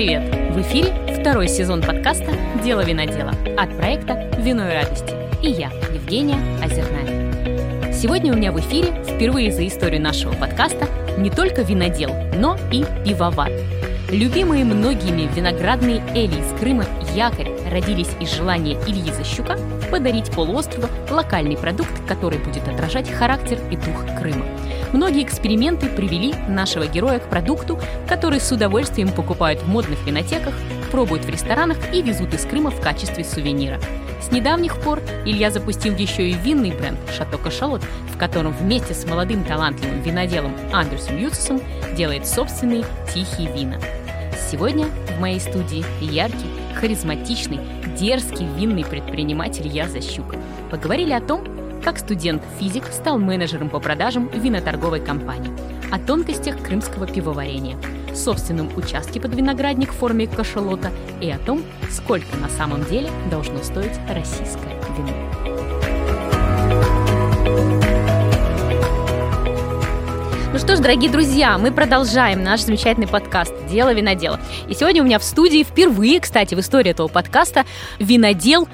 привет! В эфире второй сезон подкаста «Дело винодела» от проекта «Вино и радости». И я, Евгения Озерная. Сегодня у меня в эфире впервые за историю нашего подкаста не только винодел, но и пивовар. Любимые многими виноградные эли из Крыма якорь родились из желания Ильи Защука подарить полуострову локальный продукт, который будет отражать характер и дух Крыма. Многие эксперименты привели нашего героя к продукту, который с удовольствием покупают в модных винотеках, пробуют в ресторанах и везут из Крыма в качестве сувенира. С недавних пор Илья запустил еще и винный бренд «Шато Кашалот», в котором вместе с молодым талантливым виноделом Андерсом Юцесом делает собственные тихие вина. Сегодня в моей студии яркий, харизматичный, дерзкий винный предприниматель Я Защук. Поговорили о том, как студент-физик стал менеджером по продажам виноторговой компании, о тонкостях крымского пивоварения, собственном участке под виноградник в форме кашалота и о том, сколько на самом деле должно стоить российское вино. Что ж, дорогие друзья, мы продолжаем наш замечательный подкаст «Дело винодела». И сегодня у меня в студии впервые, кстати, в истории этого подкаста винодел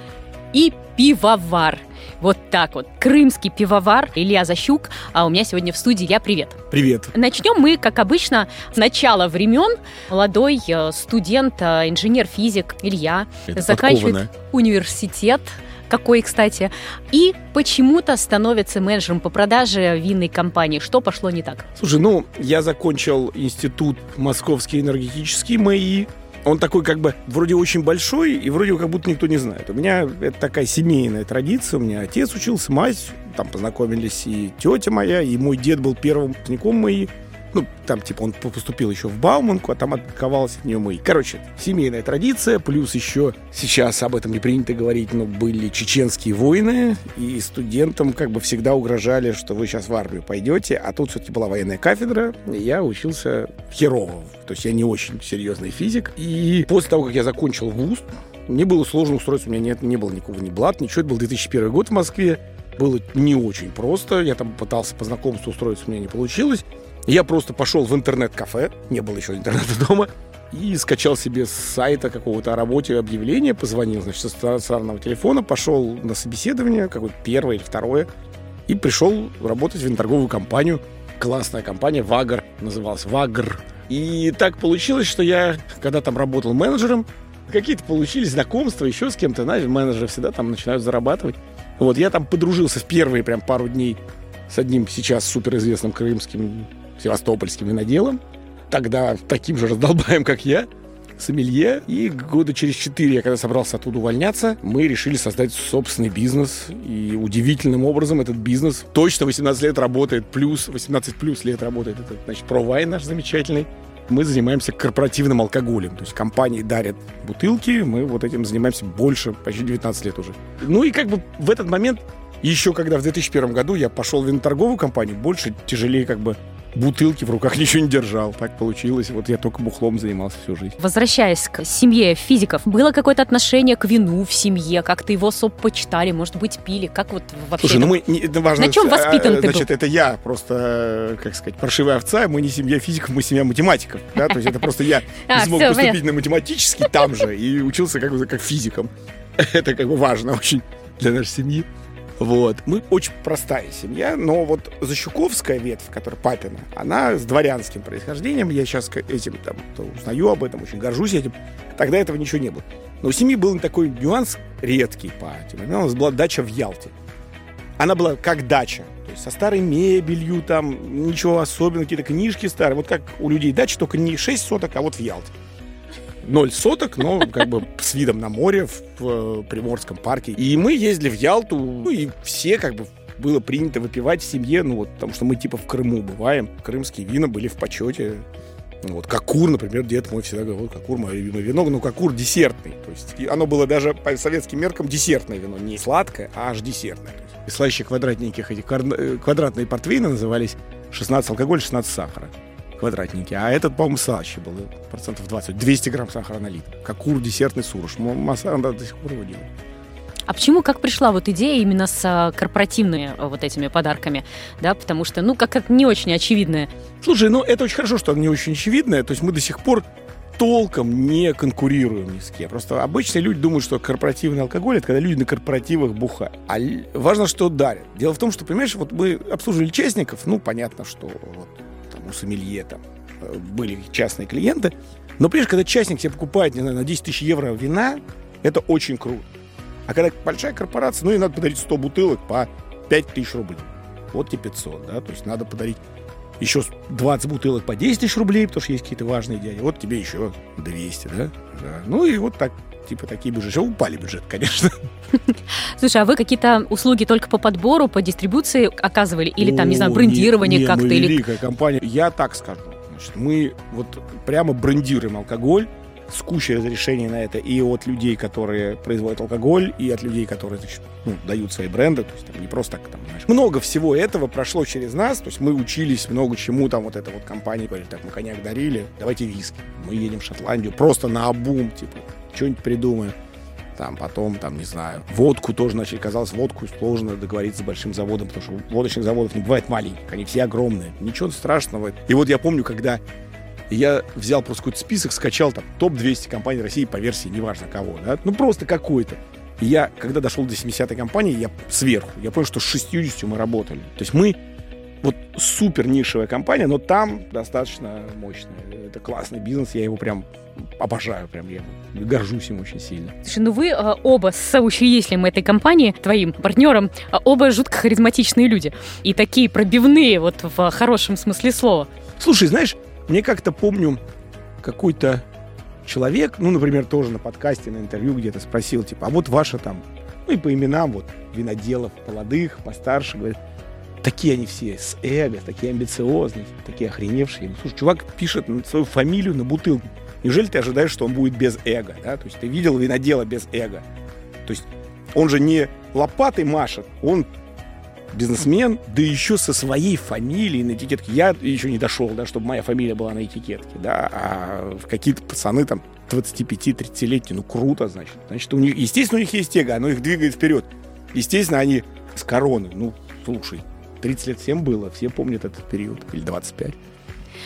и пивовар. Вот так вот. Крымский пивовар Илья Защук. А у меня сегодня в студии я. Привет. Привет. Начнем мы, как обычно, с начала времен. Молодой э, студент, э, инженер-физик Илья Это заканчивает подкованно. университет какой, кстати, и почему-то становится менеджером по продаже винной компании. Что пошло не так? Слушай, ну, я закончил институт Московский энергетический МАИ. Он такой как бы вроде очень большой, и вроде как будто никто не знает. У меня это такая семейная традиция. У меня отец учился, мать, там познакомились и тетя моя, и мой дед был первым выпускником МАИ. Ну, там, типа, он поступил еще в Бауманку, а там отковался от нее МАИ. Короче, семейная традиция, плюс еще, сейчас об этом не принято говорить, но были чеченские войны, и студентам как бы всегда угрожали, что вы сейчас в армию пойдете, а тут все-таки была военная кафедра, и я учился херово, то есть я не очень серьезный физик. И после того, как я закончил вуз, мне было сложно устроиться, у меня нет, не было никакого ни блат, ничего, это был 2001 год в Москве, было не очень просто, я там пытался по знакомству устроиться, у меня не получилось. Я просто пошел в интернет-кафе, не было еще интернета дома, и скачал себе с сайта какого-то о работе объявление, позвонил, значит, со стационарного телефона, пошел на собеседование, какое-то первое или второе, и пришел работать в виноторговую компанию. Классная компания, Вагр называлась, Вагр. И так получилось, что я, когда там работал менеджером, какие-то получились знакомства еще с кем-то, знаешь, менеджеры всегда там начинают зарабатывать. Вот, я там подружился в первые прям пару дней с одним сейчас суперизвестным крымским севастопольским виноделом, тогда таким же раздолбаем, как я, сомелье. И года через четыре, я когда собрался оттуда увольняться, мы решили создать собственный бизнес. И удивительным образом этот бизнес точно 18 лет работает, плюс 18 плюс лет работает этот, значит, провайн наш замечательный. Мы занимаемся корпоративным алкоголем. То есть компании дарят бутылки, мы вот этим занимаемся больше, почти 19 лет уже. Ну и как бы в этот момент, еще когда в 2001 году я пошел в виноторговую компанию, больше тяжелее как бы бутылки в руках ничего не держал. Так получилось. Вот я только бухлом занимался всю жизнь. Возвращаясь к семье физиков, было какое-то отношение к вину в семье? Как-то его особо почитали, может быть, пили? Как вот вообще? Слушай, ну это- мы... Не, это важно, На чем а, воспитан ты Значит, это я просто, как сказать, паршивая овца. Мы не семья физиков, мы семья математиков. Да? То есть это просто я А, не смог поступить на математический там же и учился как бы как физиком. Это как бы важно очень для нашей семьи. Вот. Мы очень простая семья, но вот Защуковская ветвь, которая папина, она с дворянским происхождением. Я сейчас этим там узнаю об этом, очень горжусь этим. Тогда этого ничего не было. Но у семьи был такой нюанс редкий по тем временам. У нас была дача в Ялте. Она была как дача. То есть со старой мебелью, там ничего особенного, какие-то книжки старые. Вот как у людей дача, только не 6 соток, а вот в Ялте. Ноль соток, но как бы с видом на море в, э, Приморском парке. И мы ездили в Ялту, ну и все как бы было принято выпивать в семье, ну вот, потому что мы типа в Крыму бываем. Крымские вина были в почете. Ну, Вот какур, например, дед мой всегда говорил, какур мое любимое вино, но какур десертный. То есть оно было даже по советским меркам десертное вино, не сладкое, а аж десертное. И слаще квадратненьких этих э, квадратные портвейны назывались 16 алкоголь, 16 сахара квадратники. А этот, по-моему, слаще был. Процентов 20. 200 грамм сахара на литр. Какур, десертный сурож. Масса она до сих пор его делает. А почему, как пришла вот идея именно с а, корпоративными а, вот этими подарками? Да, потому что, ну, как это не очень очевидное. Слушай, ну это очень хорошо, что не очень очевидное. То есть мы до сих пор толком не конкурируем ни с кем. Просто обычные люди думают, что корпоративный алкоголь это когда люди на корпоративах бухают. А важно, что дарят. Дело в том, что, понимаешь, вот мы обслуживали частников, ну, понятно, что вот у сомелье там э, были частные клиенты. Но, понимаешь, когда частник себе покупает, не знаю, на 10 тысяч евро вина, это очень круто. А когда большая корпорация, ну, и надо подарить 100 бутылок по 5 тысяч рублей. Вот тебе 500, да, то есть надо подарить еще 20 бутылок по 10 тысяч рублей, потому что есть какие-то важные дяди. Вот тебе еще 200, да? да. Ну и вот так типа такие бюджеты. Упали бюджет, конечно. Слушай, а вы какие-то услуги только по подбору, по дистрибуции оказывали? Или там, не знаю, брендирование как-то? Или... великая компания. Я так скажу. Значит, мы вот прямо брендируем алкоголь с кучей разрешений на это и от людей, которые производят алкоголь, и от людей, которые значит, ну, дают свои бренды. То есть там не просто так, там, знаешь. Много всего этого прошло через нас. То есть мы учились много чему. Там вот эта вот компания говорит, так, мы коньяк дарили, давайте виски. Мы едем в Шотландию просто на обум, типа, что-нибудь придумаем. Там потом, там, не знаю, водку тоже начали. Казалось, водку сложно договориться с большим заводом, потому что водочных заводов не бывает маленьких, они все огромные. Ничего страшного. И вот я помню, когда я взял просто какой-то список, скачал там топ-200 компаний России по версии неважно кого, да, ну просто какой-то. И я, когда дошел до 70-й компании, я сверху, я понял, что с 60 мы работали. То есть мы вот супер нишевая компания, но там достаточно мощная. Это классный бизнес, я его прям обожаю, прям я горжусь им очень сильно. Слушай, ну вы э, оба с соучредителем этой компании, твоим партнером, э, оба жутко харизматичные люди. И такие пробивные вот в хорошем смысле слова. Слушай, знаешь, мне как-то помню, какой-то человек, ну, например, тоже на подкасте, на интервью где-то спросил, типа, а вот ваша там, ну и по именам вот виноделов молодых, постарше, говорит, такие они все с эго, такие амбициозные, такие охреневшие. Слушай, чувак пишет свою фамилию на бутылку. Неужели ты ожидаешь, что он будет без эго, да? То есть ты видел винодела без эго. То есть он же не лопатой машет, он бизнесмен, да еще со своей фамилией на этикетке. Я еще не дошел, да, чтобы моя фамилия была на этикетке, да, а какие-то пацаны там 25-30-летние, ну круто, значит. Значит, у них, естественно, у них есть эго, оно их двигает вперед. Естественно, они с короны. Ну, слушай, 30 лет всем было, все помнят этот период, или 25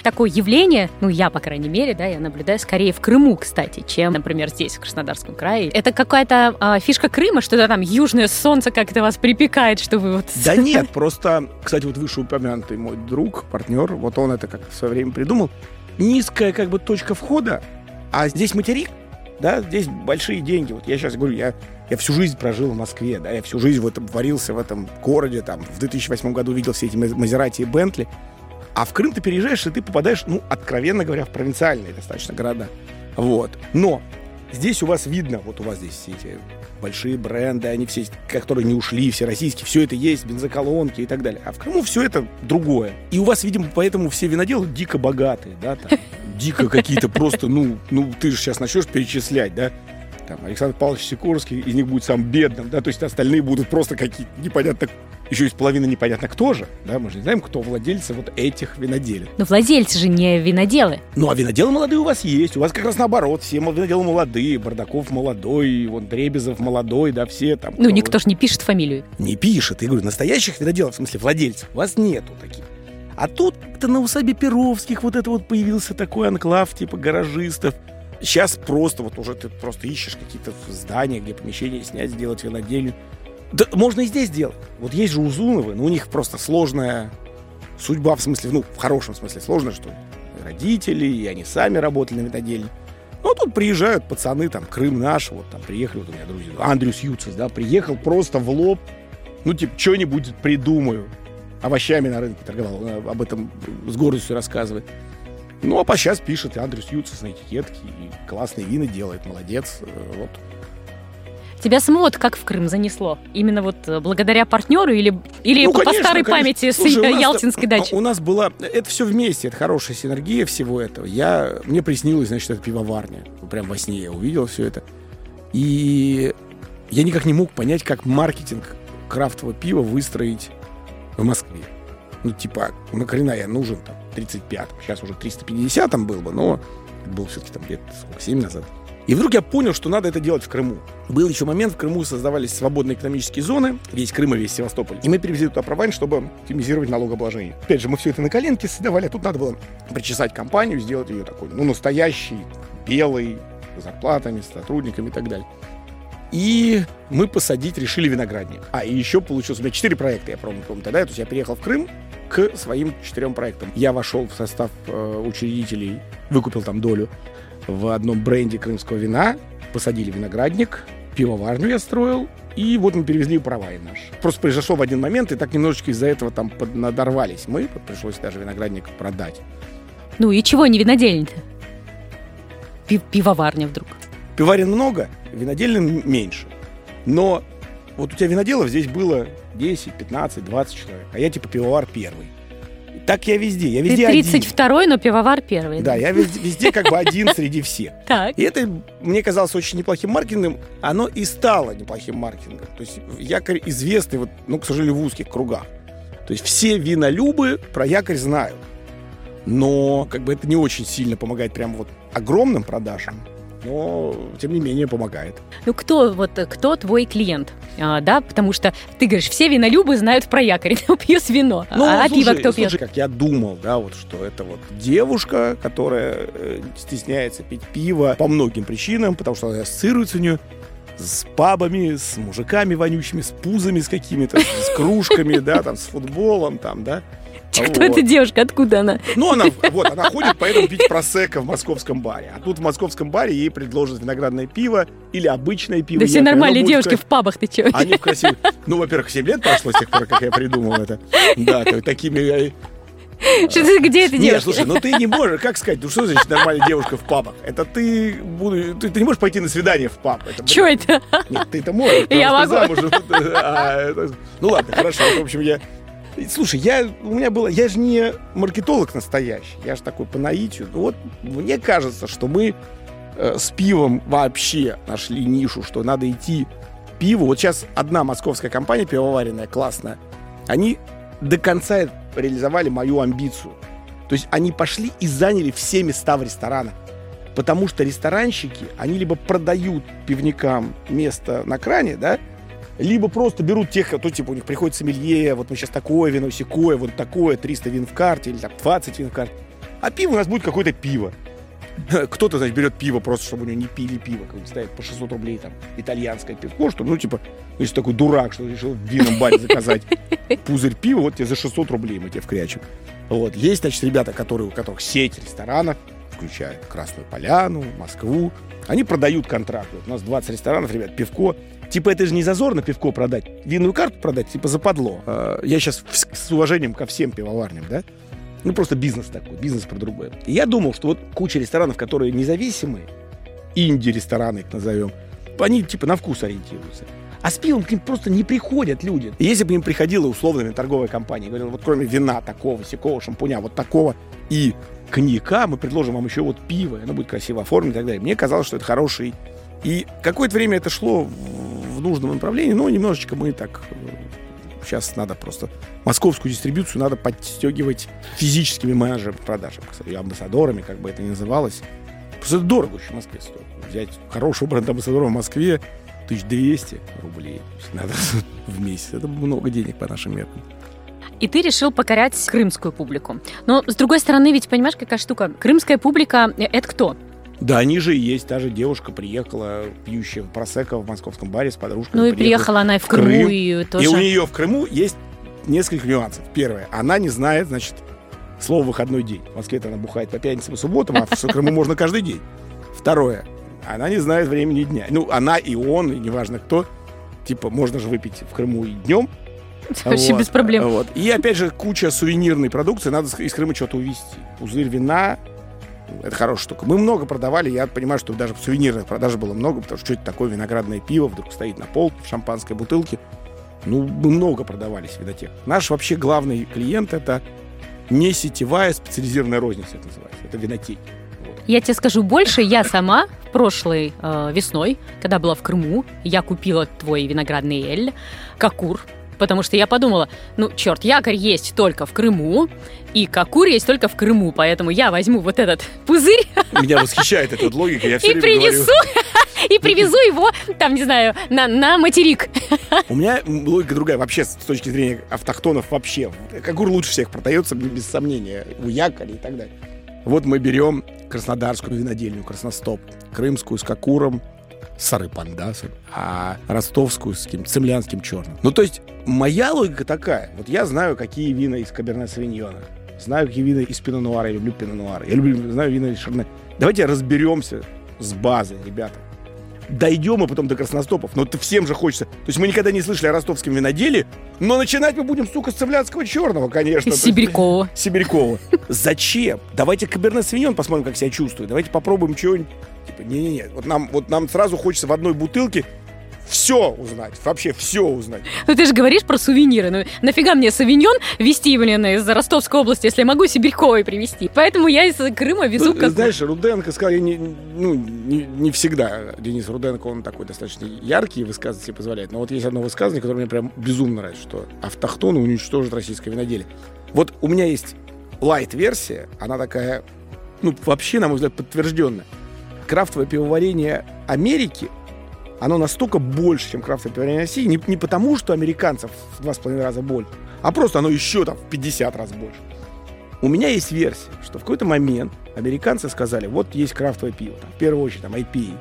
такое явление, ну, я, по крайней мере, да, я наблюдаю скорее в Крыму, кстати, чем, например, здесь, в Краснодарском крае. Это какая-то а, фишка Крыма, что-то там южное солнце как-то вас припекает, что вы вот... Да нет, просто, кстати, вот вышеупомянутый мой друг, партнер, вот он это как в свое время придумал. Низкая как бы точка входа, а здесь материк, да, здесь большие деньги. Вот я сейчас говорю, я, я всю жизнь прожил в Москве, да, я всю жизнь в этом варился в этом городе, там, в 2008 году видел все эти Мазерати и Бентли. А в Крым ты переезжаешь, и ты попадаешь, ну, откровенно говоря, в провинциальные достаточно города. Вот. Но здесь у вас видно, вот у вас здесь все эти большие бренды, они все, которые не ушли, все российские, все это есть, бензоколонки и так далее. А в Крыму все это другое. И у вас, видимо, поэтому все виноделы дико богатые, да, там, дико какие-то просто, ну, ну, ты же сейчас начнешь перечислять, да, там, Александр Павлович Сикорский из них будет сам бедным, да, то есть остальные будут просто какие-то непонятно еще из половины непонятно кто же, да, мы же не знаем, кто владельцы вот этих виноделин. Но владельцы же не виноделы. Ну, а виноделы молодые у вас есть, у вас как раз наоборот, все виноделы молодые, Бардаков молодой, вон Дребезов молодой, да, все там. Ну, никто же не пишет фамилию. Не пишет, я говорю, настоящих виноделов, в смысле владельцев, у вас нету таких. А тут-то на усадьбе Перовских вот это вот появился такой анклав, типа гаражистов. Сейчас просто вот уже ты просто ищешь какие-то здания, где помещение снять, сделать винодельню. Да, можно и здесь сделать. Вот есть же Узуновы, но у них просто сложная судьба, в смысле, ну, в хорошем смысле сложная, что родители, и они сами работали на винодельне. Ну, тут приезжают пацаны, там, Крым наш, вот там приехали, вот у меня друзья, Андрюс Юцис, да, приехал просто в лоб, ну, типа, что-нибудь придумаю. Овощами на рынке торговал, он об этом с гордостью рассказывает. Ну, а по сейчас пишет Андрюс Юцис на этикетке, и классные вина делает, молодец, э, вот. Тебя самого как в Крым занесло? Именно вот э, благодаря партнеру или, или ну, по конечно, старой конечно. памяти Слушай, с Ялтинской дачи? У нас была... Это все вместе, это хорошая синергия всего этого. Я, мне приснилось, значит, это пивоварня. Прям во сне я увидел все это. И я никак не мог понять, как маркетинг крафтового пива выстроить в Москве. Ну, типа, нахрена я нужен там 35-м. Сейчас уже 350-м был бы, но был все-таки там лет сколько, 7 назад. И вдруг я понял, что надо это делать в Крыму. Был еще момент, в Крыму создавались свободные экономические зоны, весь Крым и весь Севастополь. И мы перевезли туда права, чтобы оптимизировать налогообложение. Опять же, мы все это на коленке создавали, а тут надо было причесать компанию, сделать ее такой, ну, настоящий белый, с зарплатами, с сотрудниками и так далее. И мы посадить решили виноградник. А, и еще получилось, у меня четыре проекта, я помню, помню тогда. То есть я приехал в Крым к своим четырем проектам. Я вошел в состав э, учредителей, выкупил там долю в одном бренде крымского вина, посадили виноградник, пивоварню я строил, и вот мы перевезли права и наши. Просто произошло в один момент, и так немножечко из-за этого там надорвались мы, пришлось даже виноградник продать. Ну и чего не винодельня-то? Пивоварня вдруг. Пиварен много, винодельным меньше. Но вот у тебя виноделов здесь было 10, 15, 20 человек, а я типа пивовар первый. Так я везде. Я везде Ты 32-й, но пивовар первый. Да, я везде, везде как бы один среди всех. Так. И это мне казалось очень неплохим маркетингом. Оно и стало неплохим маркетингом. То есть якорь известный, вот, ну, к сожалению, в узких кругах. То есть все винолюбы про якорь знают. Но как бы это не очень сильно помогает прям вот огромным продажам но тем не менее помогает. Ну кто вот кто твой клиент, а, да? Потому что ты говоришь, все винолюбы знают про якорь, пьют вино, ну, а слушай, пиво кто слушай, пьет? как я думал, да, вот что это вот девушка, которая э, стесняется пить пиво по многим причинам, потому что она ассоциируется у нее с пабами, с мужиками вонючими, с пузами с какими-то, с кружками, да, там, с футболом, там, да. Кто эта девушка? Откуда она? Ну, она, вот, она ходит поэтому пить просека в московском баре. А тут в московском баре ей предложат виноградное пиво или обычное пиво. Да все нормальные девушки в пабах, ты чего? Они в красивых... Ну, во-первых, 7 лет прошло с тех пор, как я придумал это. Да, такими что ты, где это Нет, слушай, ну ты не можешь, как сказать, ну что значит нормальная девушка в пабах? Это ты, ты, ты не можешь пойти на свидание в паб. Это, Что это? Нет, ты это можешь. Я могу. Замуж, а, ну ладно, хорошо. В общем, я Слушай, я, у меня было, я же не маркетолог настоящий, я же такой по наитию. Вот мне кажется, что мы э, с пивом вообще нашли нишу, что надо идти пиву. Вот сейчас одна московская компания пивоваренная, классная, они до конца реализовали мою амбицию. То есть они пошли и заняли все места в ресторанах. Потому что ресторанщики, они либо продают пивникам место на кране, да, либо просто берут тех, кто, типа, у них приходит сомелье, вот мы сейчас такое вино, секое, вот такое, 300 вин в карте, или там 20 вин в карте. А пиво у нас будет какое-то пиво. Кто-то, значит, берет пиво просто, чтобы у него не пили пиво, как ставит по 600 рублей там итальянское пивко, что, ну, типа, если такой дурак, что решил в винном баре заказать пузырь пива, вот тебе за 600 рублей мы тебе вкрячем. Вот. Есть, значит, ребята, которые, у которых сеть ресторанов, включая Красную Поляну, Москву, они продают контракты. Вот у нас 20 ресторанов, ребят, пивко Типа, это же не зазорно пивко продать, винную карту продать, типа, западло. А, я сейчас с уважением ко всем пивоварням, да? Ну, просто бизнес такой, бизнес про другое. Я думал, что вот куча ресторанов, которые независимые, инди-рестораны их назовем, они, типа, на вкус ориентируются. А с пивом к ним просто не приходят люди. И если бы им приходила условная торговая компания говорила, вот кроме вина такого, сякого, шампуня, вот такого и коньяка, мы предложим вам еще вот пиво, оно будет красиво оформлено и так далее. Мне казалось, что это хороший... И какое-то время это шло в нужном направлении, но немножечко мы так сейчас э, надо просто московскую дистрибьюцию надо подстегивать физическими менеджерами продажи, кстати, амбассадорами, как бы это ни называлось. Просто это дорого еще в Москве стоит. Взять хорошего бренд-амбассадора в Москве 1200 рублей надо в месяц. Это много денег по нашим меркам. И ты решил покорять крымскую публику. Но, с другой стороны, ведь понимаешь, какая штука? Крымская публика — это кто? Да, они же и есть. Та же девушка приехала, пьющая просека в московском баре с подружкой. Ну и приехала она и в Крыму, Крым. и тоже... И у нее в Крыму есть несколько нюансов. Первое. Она не знает, значит, слово «выходной день». В Москве она бухает по пятницам и субботам, а в Крыму можно каждый день. Второе. Она не знает времени дня. Ну, она и он, и неважно кто. Типа, можно же выпить в Крыму и днем. Вообще вот, без проблем. Вот. И опять же, куча сувенирной продукции. Надо из Крыма что-то увезти. Пузырь вина, это хорошая штука. Мы много продавали, я понимаю, что даже сувенирных продаж было много, потому что что это такое виноградное пиво вдруг стоит на полке в шампанской бутылке. Ну, мы много продавались винотек. Наш вообще главный клиент это не сетевая специализированная розница, это называется. Это винотеки. Я тебе скажу больше, я сама прошлой э, весной, когда была в Крыму, я купила твой виноградный эль, Какур, потому что я подумала, ну, черт, якорь есть только в Крыму, и Какур есть только в Крыму, поэтому я возьму вот этот пузырь. Меня восхищает эта логика, я все и принесу, говорю. и привезу его, там, не знаю, на, на материк. У меня логика другая, вообще, с точки зрения автохтонов вообще. Какур лучше всех продается, без сомнения, у якоря и так далее. Вот мы берем краснодарскую винодельню Красностоп, крымскую с Кокуром, с Сары-Пандасом, а ростовскую с каким цемлянским черным. Ну, то есть, моя логика такая. Вот я знаю, какие вина из Каберне Савиньона. Знаю, какие вина из Пино Нуара. Я люблю Пино Нуара. Я люблю, знаю вина из Шарне. Давайте разберемся с базой, ребята дойдем и потом до красностопов. Но это всем же хочется. То есть мы никогда не слышали о ростовском виноделе, но начинать мы будем, сука, с цемлянского черного, конечно. Сибирякова. Сибирякова. Зачем? Давайте Каберне Свиньон посмотрим, как себя чувствует. Давайте попробуем чего-нибудь. Типа, не-не-не. Вот нам, вот нам сразу хочется в одной бутылке все узнать, вообще все узнать. Ну ты же говоришь про сувениры. Ну нафига мне сувеньон везти, блин, из Ростовской области, если я могу Сибирьковой привезти? Поэтому я из Крыма везу ну, как... Знаешь, Руденко сказал, я не, ну, не, не всегда, Денис Руденко, он такой достаточно яркий, высказывать себе позволяет. Но вот есть одно высказывание, которое мне прям безумно нравится, что автохтоны уничтожат российское виноделие. Вот у меня есть лайт-версия, она такая, ну, вообще, на мой взгляд, подтвержденная. Крафтовое пивоварение Америки – оно настолько больше, чем крафтовое пивоварение России, не, не потому, что американцев в два с половиной раза больше, а просто оно еще там в 50 раз больше. У меня есть версия, что в какой-то момент американцы сказали, вот есть крафтовое пиво, там, в первую очередь там IPA,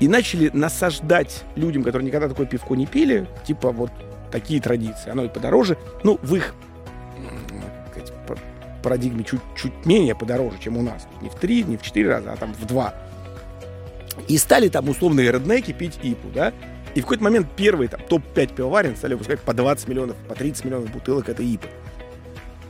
и начали насаждать людям, которые никогда такое пивко не пили, типа вот такие традиции. Оно и подороже, ну, в их сказать, парадигме чуть, чуть менее подороже, чем у нас. Не в три, не в четыре раза, а там в два. И стали там условные реднеки пить ипу, да? И в какой-то момент первые там топ-5 пивоварен стали выпускать по 20 миллионов, по 30 миллионов бутылок этой ипы.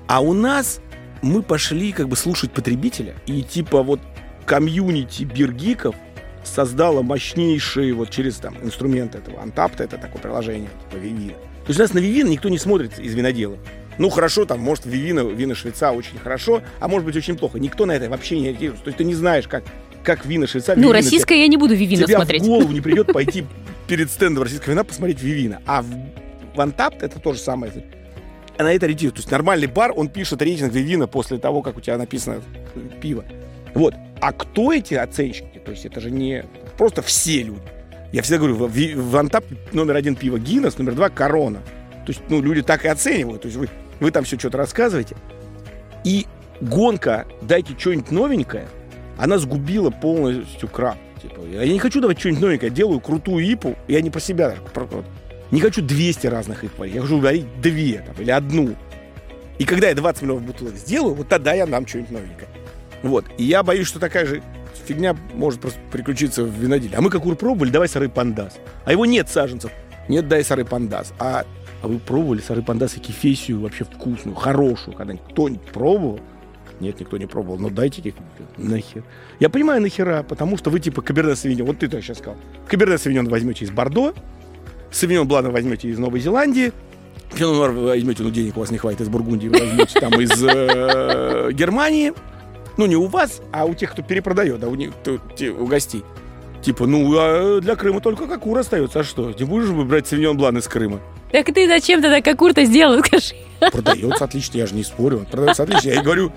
А у нас мы пошли как бы слушать потребителя. И типа вот комьюнити биргиков создала мощнейшие вот через там инструменты этого Антапта, это такое приложение, типа Вивина. То есть у нас на Вивин никто не смотрит из виноделов. Ну, хорошо, там, может, Вивина, вина Швейца очень хорошо, а может быть, очень плохо. Никто на это вообще не ориентируется. То есть ты не знаешь, как как вина Швейцарии. Ну, российское я не буду Вивина тебе смотреть. в голову не придет пойти перед стендом российского вина посмотреть Вивина. А в Вантапт это то же самое. На это ориентирует. То есть нормальный бар, он пишет рейтинг Вивина после того, как у тебя написано пиво. Вот. А кто эти оценщики? То есть это же не просто все люди. Я всегда говорю, в, в Антап номер один пиво Гиннес, номер два Корона. То есть, ну, люди так и оценивают. То есть вы, вы там все что-то рассказываете. И гонка «дайте что-нибудь новенькое», она сгубила полностью крафт. Типа, я не хочу давать что-нибудь новенькое, делаю крутую ипу, я не про себя даже, про, вот, не хочу 200 разных ип варить, я хочу варить две там, или одну. И когда я 20 миллионов бутылок сделаю, вот тогда я дам что-нибудь новенькое. Вот. И я боюсь, что такая же фигня может просто приключиться в виноделе. А мы как ур пробовали, давай сары пандас. А его нет саженцев. Нет, дай сары пандас. А, а вы пробовали сары пандас и кефесию вообще вкусную, хорошую когда-нибудь? Кто-нибудь пробовал? Нет, никто не пробовал. Но дайте их нахер. Я понимаю нахера, потому что вы типа Каберне Савиньон. Вот ты так сейчас сказал. Каберне Савиньон возьмете из Бордо, Савиньон Блана возьмете из Новой Зеландии, Пинонуар вы возьмете, ну денег у вас не хватит из Бургундии, возьмете там из э, Германии. Ну не у вас, а у тех, кто перепродает, да, у, них, у гостей. Типа, ну, а для Крыма только Кокур остается. А что? Не будешь выбрать Савиньон Блан из Крыма? Так ты зачем тогда Кокур-то сделал, скажи? Продается отлично, я же не спорю. Он продается отлично. Я и говорю,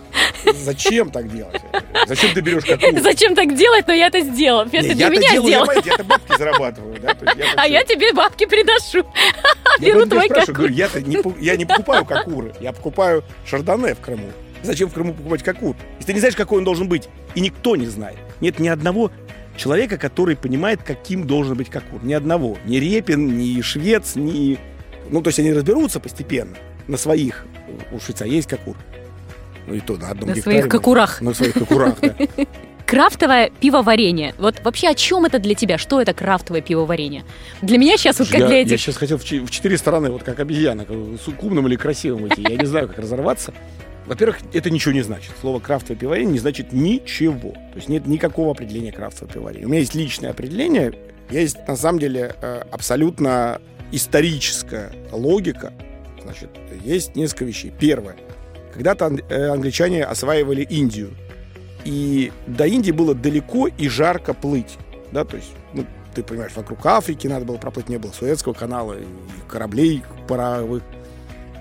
зачем так делать? Зачем ты берешь Кокур? Зачем так делать, но я это сделал. Это не, для меня делаю, сделал. Я, я бабки зарабатываю. Да? Я а я тебе бабки приношу. Я Беру твой Кокур. Говорю, я-то не, я не покупаю Кокуры, я покупаю Шардоне в Крыму. Зачем в Крыму покупать Кокур? Если ты не знаешь, какой он должен быть, и никто не знает. Нет ни одного человека, который понимает, каким должен быть Кокур. Ни одного. Ни Репин, ни Швец, ни... Ну, то есть они разберутся постепенно на своих. У Швеца есть Кокур. Ну и то на одном На гектаре. своих Кокурах. На своих Кокурах, да. Крафтовое пивоварение. Вот вообще о чем это для тебя? Что это крафтовое пивоварение? Для меня сейчас вот как я, для этих... Я сейчас хотел в, четыре стороны, вот как обезьяна, с умным или красивым идти. Я не знаю, как разорваться. Во-первых, это ничего не значит. Слово крафтовое пивоварение не значит ничего. То есть нет никакого определения крафтового пивоварения. У меня есть личное определение. Есть, на самом деле, э, абсолютно историческая логика. Значит, есть несколько вещей. Первое. Когда-то э, англичане осваивали Индию. И до Индии было далеко и жарко плыть. Да, то есть, ну, ты понимаешь, вокруг Африки надо было проплыть, не было Суэцкого канала, и кораблей паровых.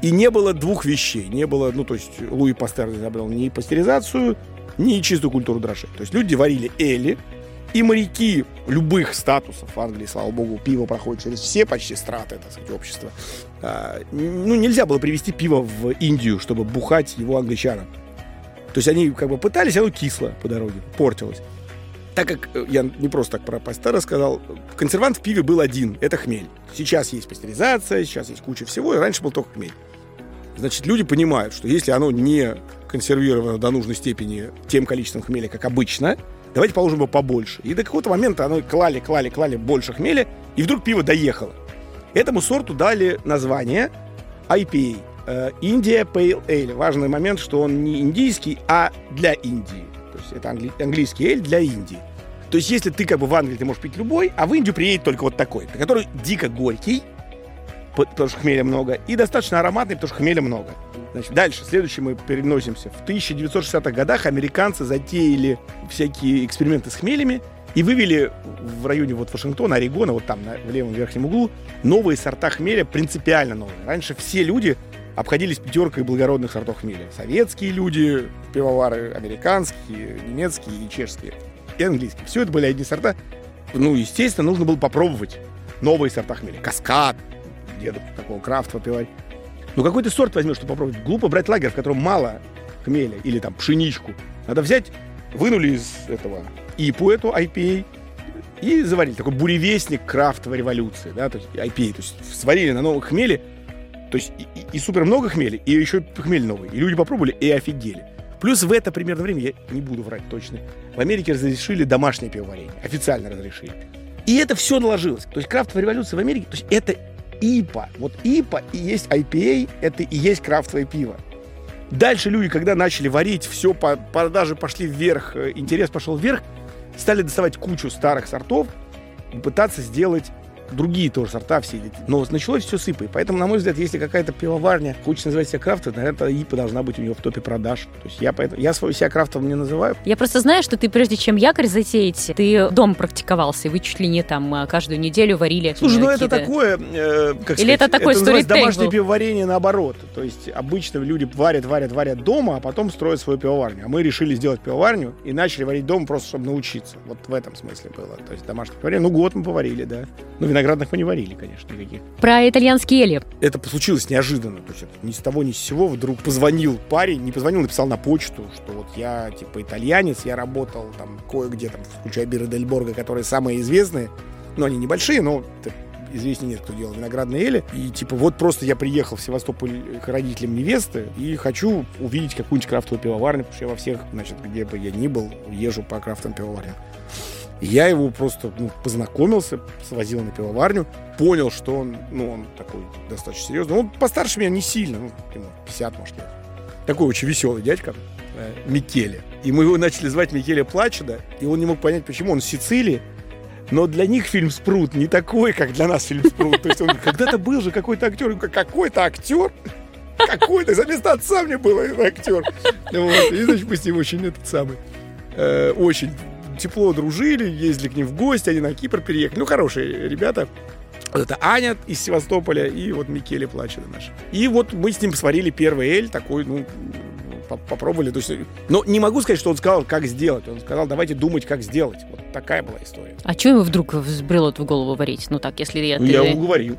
И не было двух вещей. Не было, ну, то есть Луи Пастер изобрел ни пастеризацию, ни чистую культуру дрожжей. То есть люди варили эли, и моряки любых статусов в Англии, слава богу, пиво проходит через все почти страты, так сказать, общества. А, ну, нельзя было привезти пиво в Индию, чтобы бухать его англичанам. То есть они как бы пытались, оно кисло по дороге, портилось. Так как э, я не просто так про паста рассказал, консервант в пиве был один, это хмель. Сейчас есть пастеризация, сейчас есть куча всего, и раньше был только хмель. Значит, люди понимают, что если оно не консервировано до нужной степени тем количеством хмеля, как обычно, давайте положим его побольше. И до какого-то момента оно клали, клали, клали больше хмеля, и вдруг пиво доехало. Этому сорту дали название IPA. Э, India Pale Ale. Важный момент, что он не индийский, а для Индии. То есть это англи- английский эль для Индии. То есть если ты как бы в Англии, ты можешь пить любой, а в Индию приедет только вот такой, который дико горький, потому что хмеля много, и достаточно ароматный, потому что хмеля много. Значит, дальше, следующее мы переносимся. В 1960-х годах американцы затеяли всякие эксперименты с хмелями и вывели в районе вот Вашингтона, Орегона, вот там на, в левом верхнем углу, новые сорта хмеля, принципиально новые. Раньше все люди обходились пятеркой благородных сортов хмеля. Советские люди, пивовары, американские, немецкие и чешские, и английские. Все это были одни сорта. Ну, естественно, нужно было попробовать новые сорта хмеля. Каскад, деда такого крафта попивать. Ну какой ты сорт возьмешь, чтобы попробовать? Глупо брать лагерь, в котором мало хмеля или там пшеничку. Надо взять, вынули из этого ипу эту IPA и заварили. Такой буревестник крафтовой революции, да, то есть IPA. То есть сварили на новом хмеле, то есть и, и, и супер много хмеля, и еще хмель новый. И люди попробовали и офигели. Плюс в это примерно время, я не буду врать точно, в Америке разрешили домашнее пивоварение. Официально разрешили. И это все наложилось. То есть крафтовая революция в Америке, то есть это ИПА. Вот ИПА и есть IPA, это и есть крафтовое пиво. Дальше люди, когда начали варить, все, по, продажи пошли вверх, э, интерес пошел вверх, стали доставать кучу старых сортов и пытаться сделать другие тоже сорта все. Но началось все с ИПы. Поэтому, на мой взгляд, если какая-то пивоварня хочет называть себя крафтом, наверное, ИПа должна быть у нее в топе продаж. То есть я, поэтому, я свою себя крафтом не называю. Я просто знаю, что ты прежде чем якорь затеять, ты дом практиковался, и вы чуть ли не там а, каждую неделю варили Слушай, ну это такое, э, как Или сказать, это такой называется домашнее пивоварение наоборот. То есть обычно люди варят, варят, варят дома, а потом строят свою пивоварню. А мы решили сделать пивоварню и начали варить дома просто, чтобы научиться. Вот в этом смысле было. То есть домашнее пивоварение. Ну, год мы поварили, да. Ну, виноградных мы не варили, конечно, никаких. Про итальянские ели. Это случилось неожиданно. То есть это ни с того, ни с сего вдруг позвонил парень, не позвонил, написал на почту, что вот я, типа, итальянец, я работал там кое-где, там, включая Бира Дель Борго, которые самые известные. Ну, они небольшие, но известнее нет, кто делал виноградные эли. И, типа, вот просто я приехал в Севастополь к родителям невесты и хочу увидеть какую-нибудь крафтовую пивоварню, потому что я во всех, значит, где бы я ни был, езжу по крафтовым пивоварням. Я его просто ну, познакомился, свозил на пивоварню, понял, что он, ну, он такой достаточно серьезный. Он постарше меня не сильно, ну, ему 50, может, лет. Такой очень веселый дядька, э, Микеле. И мы его начали звать Микеле Плачеда, и он не мог понять, почему. Он с Сицилии, но для них фильм «Спрут» не такой, как для нас фильм «Спрут». То есть он когда-то был же какой-то актер. Какой-то актер? Какой-то? За место отца мне был актер. Вот. И, значит, мы с ним очень этот самый... э, очень тепло дружили, ездили к ним в гости, они на Кипр переехали. Ну, хорошие ребята. Вот это Аня из Севастополя и вот Микеле Плачеда наш. И вот мы с ним сварили первый эль, такой, ну, по- попробовали. То есть, но не могу сказать, что он сказал, как сделать. Он сказал, давайте думать, как сделать. Вот такая была история. А что ему вдруг взбрело в голову варить? Ну так, если я... Ну, ты- я уговорил.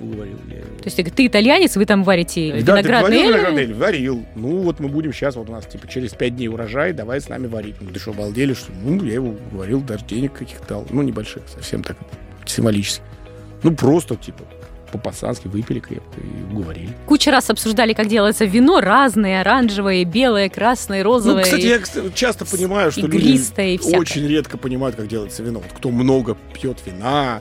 Уговорил я. То есть ты, ты итальянец, вы там варите Да, ты виноградные варил эли? виноградный эль? Варил. Ну, вот мы будем сейчас, вот у нас, типа, через пять дней урожай, давай с нами варить. Ну, ты что, обалдели, что? Ну, я его говорил, даже денег каких-то дал. Ну, небольших, совсем так, символически. Ну, просто, типа, по-пацански выпили крепко и уговорили. Куча раз обсуждали, как делается вино, разные, оранжевое, белое, красное, розовое. Ну, кстати, я часто понимаю, что люди очень редко понимают, как делается вино. Вот кто много пьет вина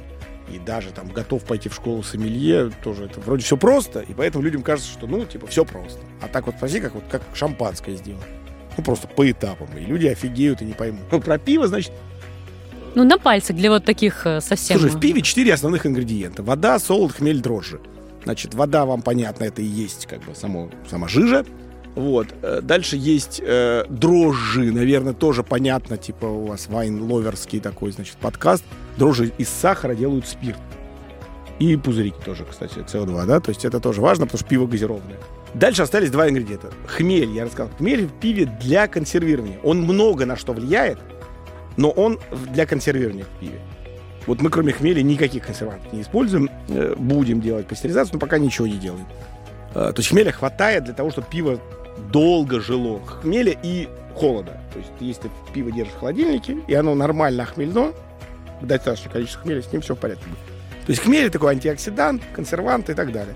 и даже там готов пойти в школу сомелье, тоже это вроде все просто, и поэтому людям кажется, что, ну, типа, все просто. А так вот спроси, как вот как шампанское сделать. Ну, просто по этапам. И люди офигеют и не поймут. Ну, про пиво, значит, Ну, на пальцах для вот таких э, совсем... Слушай, в пиве четыре основных ингредиента. Вода, солод, хмель, дрожжи. Значит, вода, вам понятно, это и есть как бы само, сама жижа. Вот. Э, Дальше есть э, дрожжи, наверное, тоже понятно, типа у вас вайн ловерский такой, значит, подкаст. Дрожжи из сахара делают спирт. И пузырики тоже, кстати, СО2, да, то есть это тоже важно, потому что пиво газированное. Дальше остались два ингредиента. Хмель, я рассказал. Хмель в пиве для консервирования. Он много на что влияет, но он для консервирования в пиве. Вот мы кроме хмеля никаких консервантов не используем. Э, Будем делать пастеризацию, но пока ничего не делаем. Э, То есть хмеля хватает для того, чтобы пиво долго жило хмеля и холода. То есть если пиво держишь в холодильнике, и оно нормально охмельно, достаточное количество хмеля, с ним все в порядке. То есть хмель такой антиоксидант, консервант и так далее.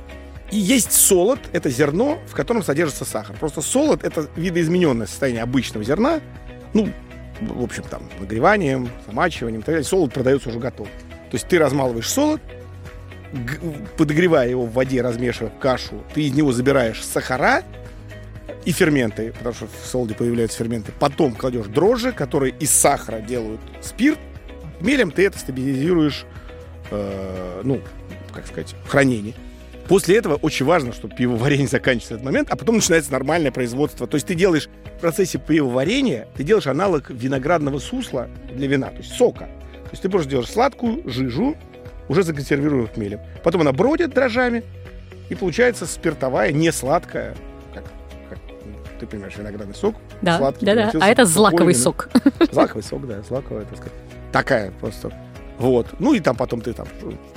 И есть солод, это зерно, в котором содержится сахар. Просто солод — это видоизмененное состояние обычного зерна, ну, в общем, там, нагреванием, замачиванием и так далее. Солод продается уже готов. То есть ты размалываешь солод, подогревая его в воде, размешивая кашу, ты из него забираешь сахара и ферменты, потому что в солоде появляются ферменты. Потом кладешь дрожжи, которые из сахара делают спирт. Мелем ты это стабилизируешь, э, ну, как сказать, хранение. После этого очень важно, чтобы пивоварение заканчивается этот момент, а потом начинается нормальное производство. То есть ты делаешь в процессе пивоварения, ты делаешь аналог виноградного сусла для вина, то есть сока. То есть ты можешь делать сладкую жижу, уже законсервированную хмелем. Потом она бродит дрожжами, и получается спиртовая, не сладкая, ты понимаешь, виноградный сок. Да, сладкий, да, да. А это злаковый сок. Злаковый сок, да, злаковая, так сказать. Такая просто вот. Ну и там потом ты там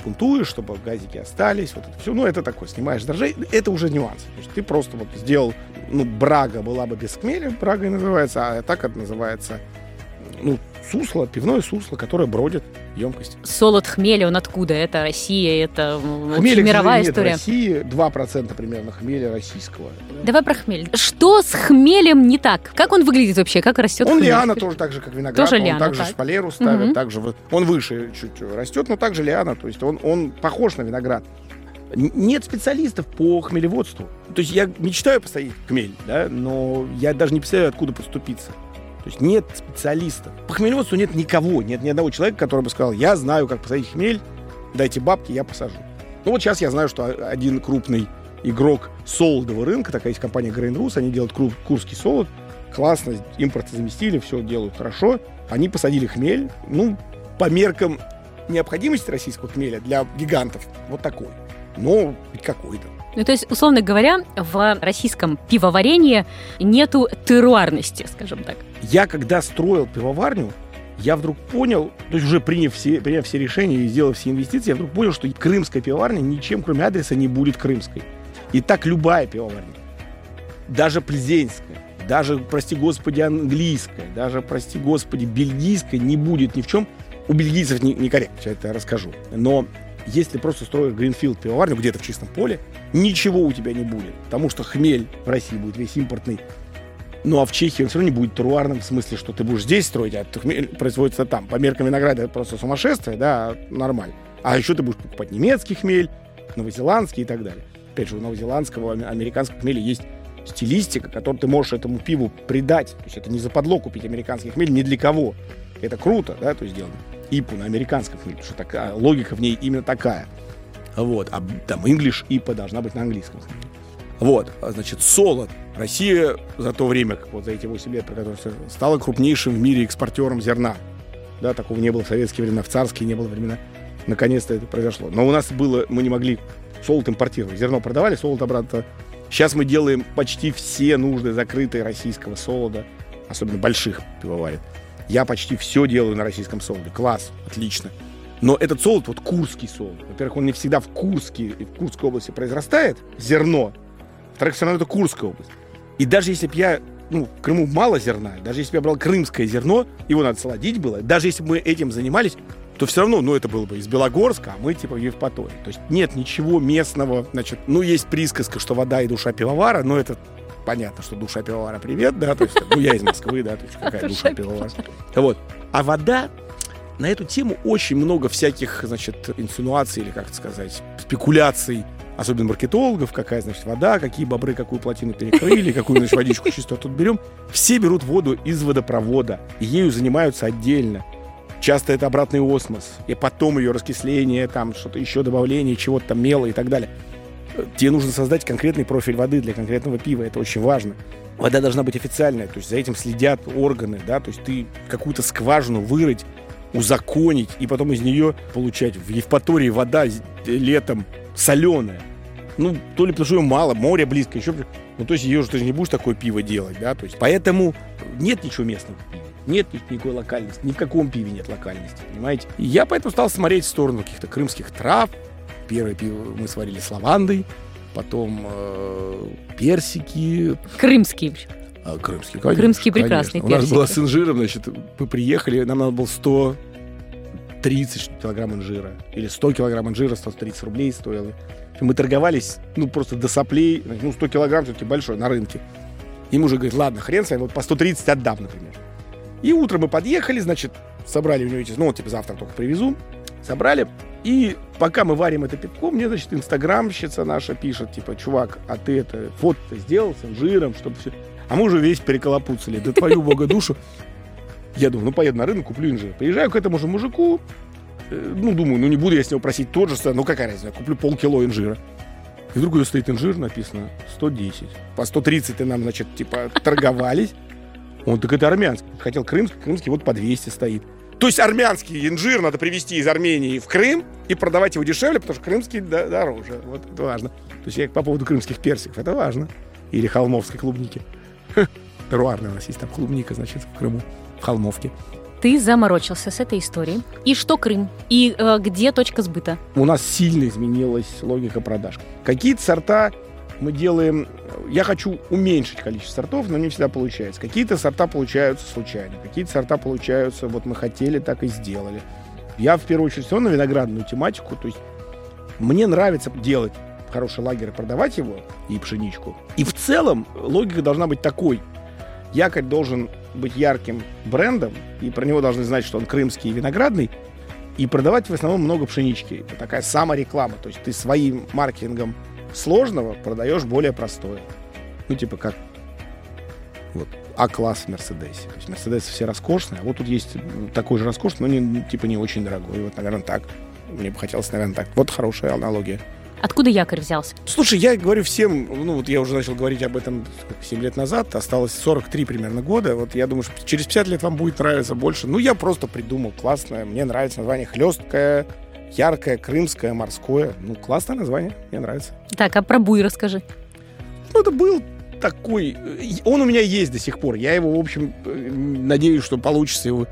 пунтуешь, чтобы газики остались. Вот это все. Ну, это такое, снимаешь дрожжей. Это уже нюансы. То есть ты просто вот сделал, ну, брага была бы без хмеля, брага называется, а так это называется, ну, сусло, пивное сусло, которое бродит емкость. Солод хмеля, он откуда? Это Россия, это Хмеля, мировая нет, история? России 2% примерно хмеля российского. Давай про хмель. Что с хмелем не так? Как он выглядит вообще? Как растет Он хмель? лиана тоже так же, как виноград. Тоже он лиана, также так. шпалеру ставят, Мгм. также он выше чуть растет, но также лиана. То есть он, он похож на виноград. Нет специалистов по хмелеводству. То есть я мечтаю посадить хмель, да, но я даже не представляю, откуда подступиться. То есть нет специалистов. По хмелеводству нет никого, нет ни одного человека, который бы сказал, я знаю, как посадить хмель, дайте бабки, я посажу. Ну вот сейчас я знаю, что один крупный игрок солодового рынка, такая есть компания Grain Rus, они делают кру- курский солод, классно, импорт заместили, все делают хорошо. Они посадили хмель, ну, по меркам необходимости российского хмеля для гигантов, вот такой. Но какой-то. Ну, то есть, условно говоря, в российском пивоварении нету теруарности, скажем так. Я когда строил пивоварню, я вдруг понял, то есть уже приняв все, приняв все решения и сделав все инвестиции, я вдруг понял, что крымская пивоварня ничем, кроме адреса, не будет крымской. И так любая пивоварня. Даже плезенская, даже, прости господи, английская, даже, прости господи, бельгийская не будет ни в чем. У бельгийцев не- некорректно, сейчас это расскажу. Но если просто строишь Гринфилд пивоварню где-то в чистом поле, ничего у тебя не будет. Потому что хмель в России будет весь импортный, ну а в Чехии он все равно не будет теруарным в смысле, что ты будешь здесь строить, а хмель производится там. По меркам винограда это просто сумасшествие, да, нормально. А еще ты будешь покупать немецкий хмель, новозеландский и так далее. Опять же, у новозеландского, аме- американского хмеля есть стилистика, которую ты можешь этому пиву придать. То есть это не западло купить американский хмель ни для кого. Это круто, да, то есть сделано. ИПУ на американском хмеле, потому что такая, логика в ней именно такая. Вот, а там English ИПА должна быть на английском. Вот, а, значит, солод. Россия за то время, вот за эти 8 лет, про которые стала крупнейшим в мире экспортером зерна. Да, такого не было в советские времена, в царские не было времена. Наконец-то это произошло. Но у нас было, мы не могли солод импортировать. Зерно продавали, солод обратно. Сейчас мы делаем почти все нужды закрытые российского солода, особенно больших пивоварен. Я почти все делаю на российском солоде. Класс, отлично. Но этот солод, вот курский солод, во-первых, он не всегда в Курске в Курской области произрастает, зерно. Во-вторых, все равно это Курская область. И даже если бы я, ну, в Крыму мало зерна, даже если бы я брал крымское зерно, его надо солодить было, даже если бы мы этим занимались, то все равно, ну, это было бы из Белогорска, а мы типа в Евпатории. То есть нет ничего местного, значит, ну, есть присказка, что вода и душа пивовара, но это понятно, что душа пивовара привет, да, то есть, ну, я из Москвы, да, то есть какая душа пивовара. Вот. А вода, на эту тему очень много всяких, значит, инсинуаций, или как это сказать, спекуляций, особенно маркетологов, какая, значит, вода, какие бобры какую плотину перекрыли, какую, значит, водичку чистую тут берем. Все берут воду из водопровода, и ею занимаются отдельно. Часто это обратный осмос, и потом ее раскисление, там что-то еще добавление, чего-то там мела и так далее. Тебе нужно создать конкретный профиль воды для конкретного пива, это очень важно. Вода должна быть официальная, то есть за этим следят органы, да, то есть ты какую-то скважину вырыть, узаконить, и потом из нее получать. В Евпатории вода летом соленая. Ну, то ли потому что ее мало, море близко, еще... Ну, то есть ее же ты же не будешь такое пиво делать, да, то есть поэтому нет ничего местного. Нет ни- никакой локальности, ни в каком пиве нет локальности, понимаете? И я поэтому стал смотреть в сторону каких-то крымских трав. Первое пиво мы сварили с лавандой, потом э, персики. Крымские. А, крымские, конечно. Крымские прекрасные конечно. У нас персики. было с инжиром, значит, мы приехали, нам надо было 130 килограмм инжира. Или 100 килограмм инжира, 130 рублей стоило. Мы торговались, ну, просто до соплей. Ну, 100 килограмм все-таки большой на рынке. И мужик говорит, ладно, хрен с вами, вот по 130 отдам, например. И утром мы подъехали, значит, собрали у него эти, ну, вот, типа, завтра только привезу. Собрали. И пока мы варим это пивко, мне, значит, инстаграмщица наша пишет, типа, чувак, а ты это, фото сделал с инжиром, чтобы все... А мы уже весь переколопуцали, да твою бога душу. Я думаю, ну, поеду на рынок, куплю инжир. Приезжаю к этому же мужику, э, ну, думаю, ну, не буду я с него просить тот же, ну, какая разница, куплю полкило инжира. И вдруг у него стоит инжир, написано 110. По 130 ты нам, значит, типа, торговались. Он, так это армянский. Хотел крымский, крымский вот по 200 стоит. То есть армянский инжир надо привезти из Армении в Крым и продавать его дешевле, потому что крымский дороже. Вот это важно. То есть я по поводу крымских персиков, это важно. Или холмовской клубники. Теруарная у нас есть там клубника, значит, в Крыму, в Холмовке. Ты заморочился с этой историей. И что Крым? И э, где точка сбыта? у нас сильно изменилась логика продаж. Какие-то сорта мы делаем... Я хочу уменьшить количество сортов, но не всегда получается. Какие-то сорта получаются случайно, какие-то сорта получаются, вот мы хотели, так и сделали. Я в первую очередь все на виноградную тематику, то есть мне нравится делать хороший лагерь продавать его, и пшеничку. И в целом логика должна быть такой. Якорь должен быть ярким брендом, и про него должны знать, что он крымский и виноградный, и продавать в основном много пшенички. Это такая самореклама. То есть ты своим маркетингом сложного продаешь более простое. Ну, типа как вот А-класс в Мерседесе. То есть Мерседесы все роскошные, а вот тут есть такой же роскошный, но не, типа не очень дорогой. Вот, наверное, так. Мне бы хотелось, наверное, так. Вот хорошая аналогия. Откуда якорь взялся? Слушай, я говорю всем, ну вот я уже начал говорить об этом 7 лет назад, осталось 43 примерно года, вот я думаю, что через 50 лет вам будет нравиться больше. Ну, я просто придумал классное, мне нравится название хлесткое, яркое, крымское, морское. Ну, классное название, мне нравится. Так, а про буй расскажи. Ну, это был такой... э, Он у меня есть до сих пор. Я его, в общем, э, надеюсь, что получится его...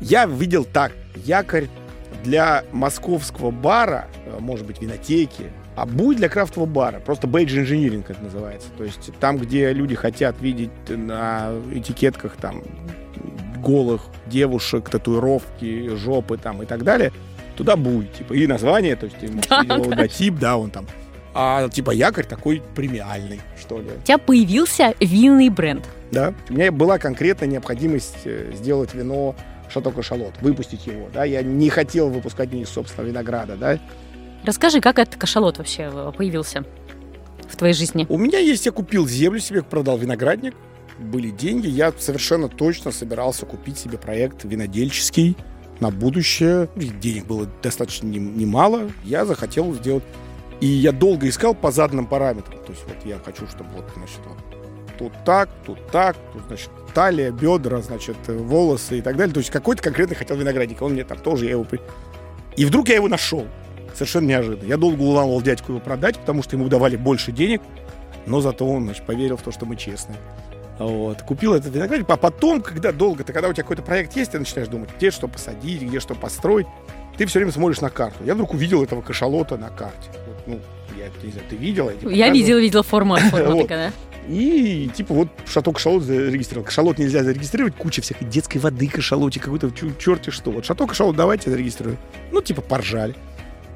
Я видел так. Якорь для московского бара, э, может быть, винотеки, а буй для крафтового бара. Просто бейдж инжиниринг это называется. То есть там, где люди хотят видеть на этикетках там голых девушек, татуировки, жопы там и так далее, туда буй. Типа, и название, то есть можешь Да, его да. логотип, да, он там. А типа якорь такой премиальный, что ли. У тебя появился винный бренд. Да. У меня была конкретная необходимость э, сделать вино Шато Кашалот, выпустить его, да. Я не хотел выпускать ни из собственного винограда, да. Расскажи, как этот кашалот вообще э, появился в твоей жизни? У меня есть, я купил землю себе, продал виноградник, были деньги, я совершенно точно собирался купить себе проект винодельческий на будущее. Денег было достаточно нем- немало, я захотел сделать. И я долго искал по заданным параметрам. То есть вот я хочу, чтобы вот, значит, вот тут так, тут так, тут, значит, талия, бедра, значит, э, волосы и так далее. То есть какой-то конкретный хотел виноградник. Он мне там тоже, я его... при- И вдруг я его нашел. Совершенно неожиданно. Я долго уламывал дядьку его продать, потому что ему давали больше денег, но зато он, значит, поверил в то, что мы честные. Вот. Купил этот виноградник, а потом, когда долго, ты когда у тебя какой-то проект есть, ты начинаешь думать, где что посадить, где что построить, ты все время смотришь на карту. Я вдруг увидел этого кашалота на карте. Вот, ну, я не знаю, ты видела? Я показывал. видела, видела форма Вот. такая, И типа вот шато кашалот зарегистрировал. Кашалот нельзя зарегистрировать, куча всякой детской воды, кашалоте, какой-то черти что. Вот шато кашалот давайте зарегистрируем. Ну, типа поржали.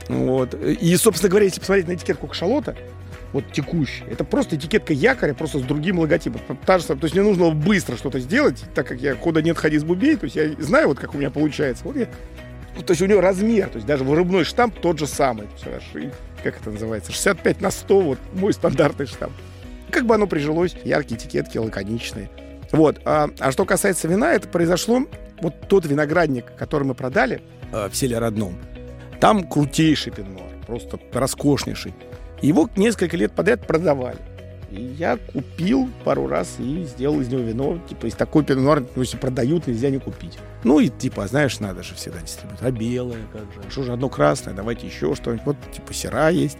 Вот. И, собственно говоря, если посмотреть на этикетку кашалота, вот текущая, это просто этикетка якоря, просто с другим логотипом. Та же, то есть мне нужно быстро что-то сделать, так как я куда нет ходи с бубей, то есть я знаю, вот как у меня получается. Вот я, то есть у него размер, то есть даже вырубной штамп тот же самый. Есть, как это называется? 65 на 100, вот мой стандартный штамп. Как бы оно прижилось, яркие этикетки, лаконичные. Вот. А, а что касается вина, это произошло, вот тот виноградник, который мы продали э, в селе Родном, там крутейший пинор, просто роскошнейший. Его несколько лет подряд продавали. И я купил пару раз и сделал из него вино. Типа, из такой пинор, ну, если продают, нельзя не купить. Ну, и типа, знаешь, надо же всегда дистрибьютор. А белое как же? Что же одно красное? Давайте еще что-нибудь. Вот, типа, сера есть,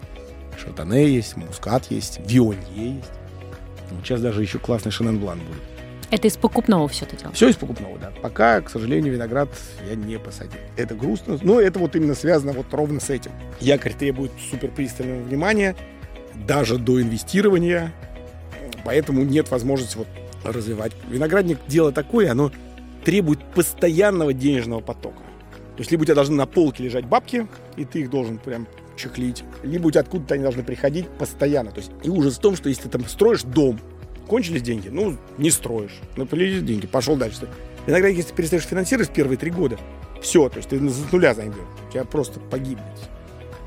шардоне есть, мускат есть, вионье есть. Вот сейчас даже еще классный Шенен Блан будет. Это из покупного все это дело. Все из покупного, да. Пока, к сожалению, виноград я не посадил. Это грустно, но это вот именно связано вот ровно с этим. Якорь требует супер пристального внимания, даже до инвестирования, поэтому нет возможности вот развивать. Виноградник дело такое, оно требует постоянного денежного потока. То есть либо у тебя должны на полке лежать бабки, и ты их должен прям чехлить, либо у тебя откуда-то они должны приходить постоянно. То есть и ужас в том, что если ты там строишь дом, кончились деньги, ну, не строишь. Ну, полились деньги, пошел дальше. Иногда, если перестаешь финансировать первые три года, все, то есть ты с нуля займешь, тебя просто погибнет.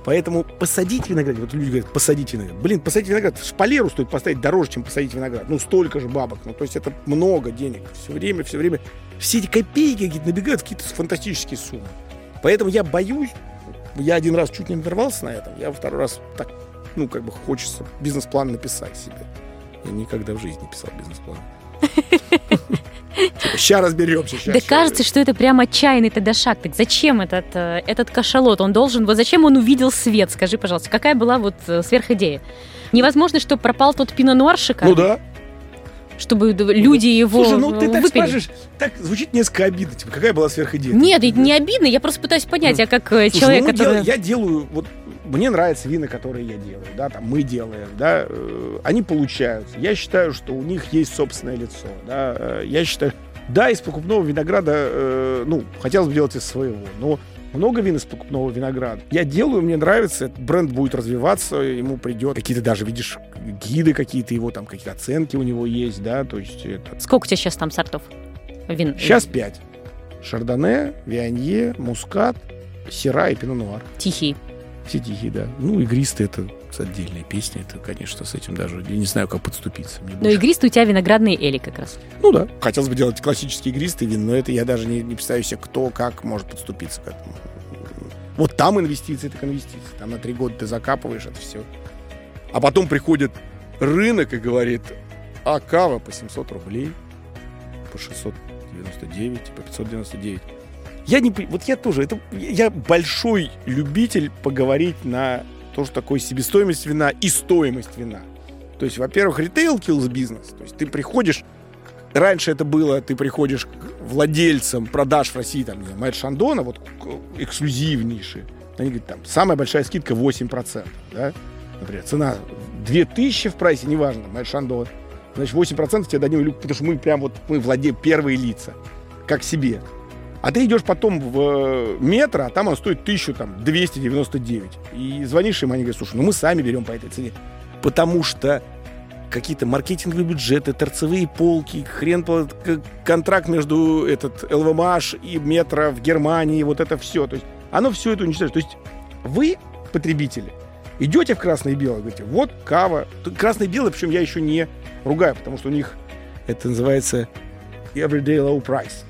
Поэтому посадить виноград, вот люди говорят, посадить виноград. Блин, посадить виноград, шпалеру стоит поставить дороже, чем посадить виноград. Ну, столько же бабок. Ну, то есть это много денег. Все время, все время. Все эти копейки какие-то набегают какие-то фантастические суммы. Поэтому я боюсь, я один раз чуть не нарвался на этом, я второй раз так, ну, как бы хочется бизнес-план написать себе. Я никогда в жизни не писал бизнес-план. Сейчас разберемся. да кажется, что это прям отчаянный тогда шаг. Так зачем этот, э, этот кашалот? Он должен... Вот зачем он увидел свет? Скажи, пожалуйста, какая была вот э, сверхидея? Невозможно, что пропал тот пино-нуар шикарный? Ну да чтобы люди его Слушай, ну ты так выпили. скажешь, так звучит несколько обидно. Типа, какая была сверхидея? Нет, это не обидно, я просто пытаюсь понять, ну, я как э, слушай, человек, ну, который... Дел, я делаю, вот мне нравятся вина, которые я делаю, да, там мы делаем, да, э, они получаются. Я считаю, что у них есть собственное лицо, да, э, я считаю, да, из покупного винограда, э, ну, хотелось бы делать из своего, но много вин из покупного винограда. Я делаю, мне нравится, этот бренд будет развиваться, ему придет какие-то даже, видишь, гиды какие-то его, там какие-то оценки у него есть, да, то есть это... Сколько у тебя сейчас там сортов вин? Сейчас пять. Шардоне, Вианье, Мускат, Сера и Пино-Нуар. Тихий. Все тихие, да. Ну, игристый это отдельная песня. Это, конечно, с этим даже я не знаю, как подступиться. Мне но игристый у тебя виноградные эли как раз. Ну да. Хотелось бы делать классические игристые вин, но это я даже не, не представляю себе, кто как может подступиться к этому. Вот там инвестиции, так инвестиции. Там на три года ты закапываешь это все. А потом приходит рынок и говорит, а кава по 700 рублей, по 699, по 599. Я не... Вот я тоже... Это, я большой любитель поговорить на то, что такое себестоимость вина и стоимость вина. То есть, во-первых, ритейл kills бизнес. То есть ты приходишь... Раньше это было, ты приходишь к владельцам продаж в России, там, Майт Шандона, вот эксклюзивнейшие. Они говорят, там, самая большая скидка 8%, да? Например, цена 2000 в прайсе, неважно, Майт Шандон. Значит, 8% тебе дадим, потому что мы прям вот, мы владеем первые лица, как себе. А ты идешь потом в э, метро, а там он стоит 1299. И звонишь им, они говорят, слушай, ну мы сами берем по этой цене. Потому что какие-то маркетинговые бюджеты, торцевые полки, хрен контракт между этот ЛВМАШ и метро в Германии, вот это все. То есть оно все это уничтожает. То есть вы, потребители, идете в красное и белое, говорите, вот кава. Красное и белое, причем я еще не ругаю, потому что у них это называется everyday low price.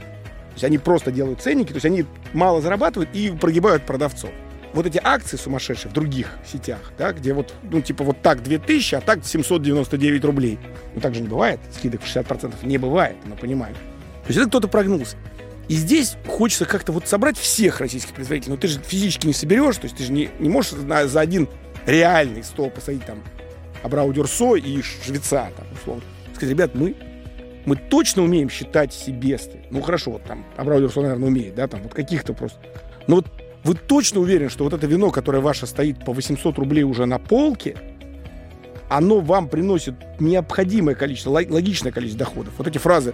То есть они просто делают ценники, то есть они мало зарабатывают и прогибают продавцов. Вот эти акции сумасшедшие в других сетях, да, где вот, ну, типа вот так 2000, а так 799 рублей. Ну, так же не бывает. Скидок в 60% не бывает, мы понимаем. То есть это кто-то прогнулся. И здесь хочется как-то вот собрать всех российских производителей. Но ты же физически не соберешь, то есть ты же не, не можешь на, за один реальный стол посадить там Абрау Дюрсо и Швеца, там, условно. Сказать, ребят, мы мы точно умеем считать себесты. Ну, хорошо, вот там Абрау наверное, умеет, да, там вот каких-то просто. Но вот вы точно уверены, что вот это вино, которое ваше стоит по 800 рублей уже на полке, оно вам приносит необходимое количество, логичное количество доходов. Вот эти фразы.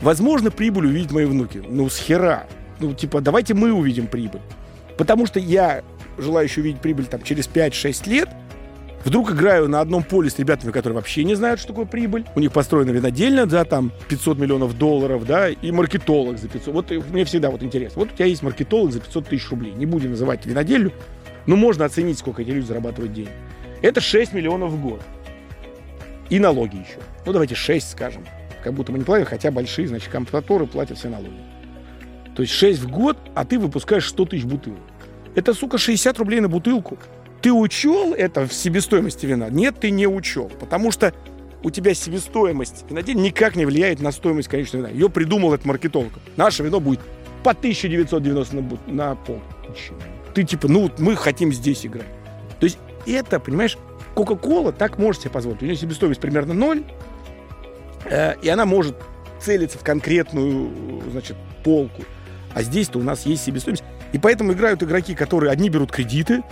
Возможно, прибыль увидеть мои внуки. Ну, с хера. Ну, типа, давайте мы увидим прибыль. Потому что я, желающий увидеть прибыль там через 5-6 лет, Вдруг играю на одном поле с ребятами, которые вообще не знают, что такое прибыль. У них построена винодельня за там 500 миллионов долларов, да, и маркетолог за 500. Вот мне всегда вот интересно. Вот у тебя есть маркетолог за 500 тысяч рублей. Не будем называть винодельню, но можно оценить, сколько эти люди зарабатывают денег. Это 6 миллионов в год. И налоги еще. Ну, давайте 6 скажем. Как будто мы не платим, хотя большие, значит, компаторы платят все налоги. То есть 6 в год, а ты выпускаешь 100 тысяч бутылок. Это, сука, 60 рублей на бутылку. Ты учел это в себестоимости вина? Нет, ты не учел, потому что у тебя себестоимость винодельни никак не влияет на стоимость конечного вина. Ее придумал этот маркетолог. Наше вино будет по 1990 на, на пол. Ты типа, ну мы хотим здесь играть. То есть это, понимаешь, Кока-Кола так может себе позволить. У нее себестоимость примерно ноль, э, и она может целиться в конкретную, значит, полку. А здесь-то у нас есть себестоимость. И поэтому играют игроки, которые одни берут кредиты,